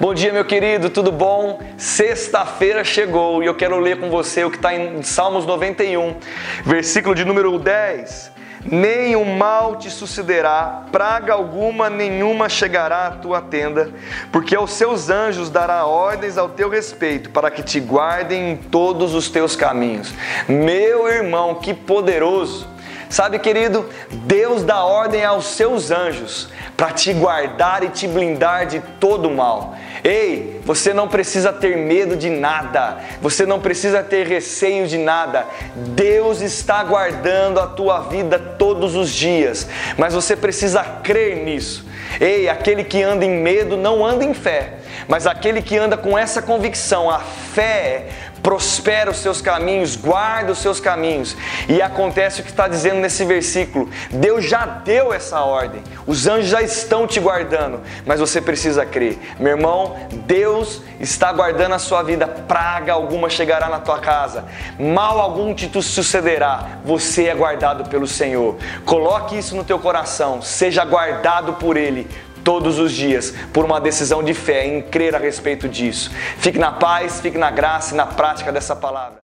Bom dia, meu querido, tudo bom? Sexta-feira chegou e eu quero ler com você o que está em Salmos 91, versículo de número 10. Nenhum mal te sucederá, praga alguma nenhuma chegará à tua tenda, porque aos seus anjos dará ordens ao teu respeito, para que te guardem em todos os teus caminhos. Meu irmão, que poderoso! Sabe, querido, Deus dá ordem aos seus anjos para te guardar e te blindar de todo mal. Ei, você não precisa ter medo de nada, você não precisa ter receio de nada. Deus está guardando a tua vida todos os dias, mas você precisa crer nisso. Ei, aquele que anda em medo não anda em fé, mas aquele que anda com essa convicção, a fé prospera os seus caminhos, guarda os seus caminhos. E acontece o que está dizendo nesse versículo: Deus já deu essa ordem, os anjos já estão te guardando, mas você precisa crer. Meu irmão, Deus está guardando a sua vida, praga alguma chegará na tua casa, mal algum te sucederá, você é guardado pelo Senhor. Coloque isso no teu coração, seja guardado por Ele todos os dias por uma decisão de fé em crer a respeito disso. Fique na paz, fique na graça e na prática dessa palavra.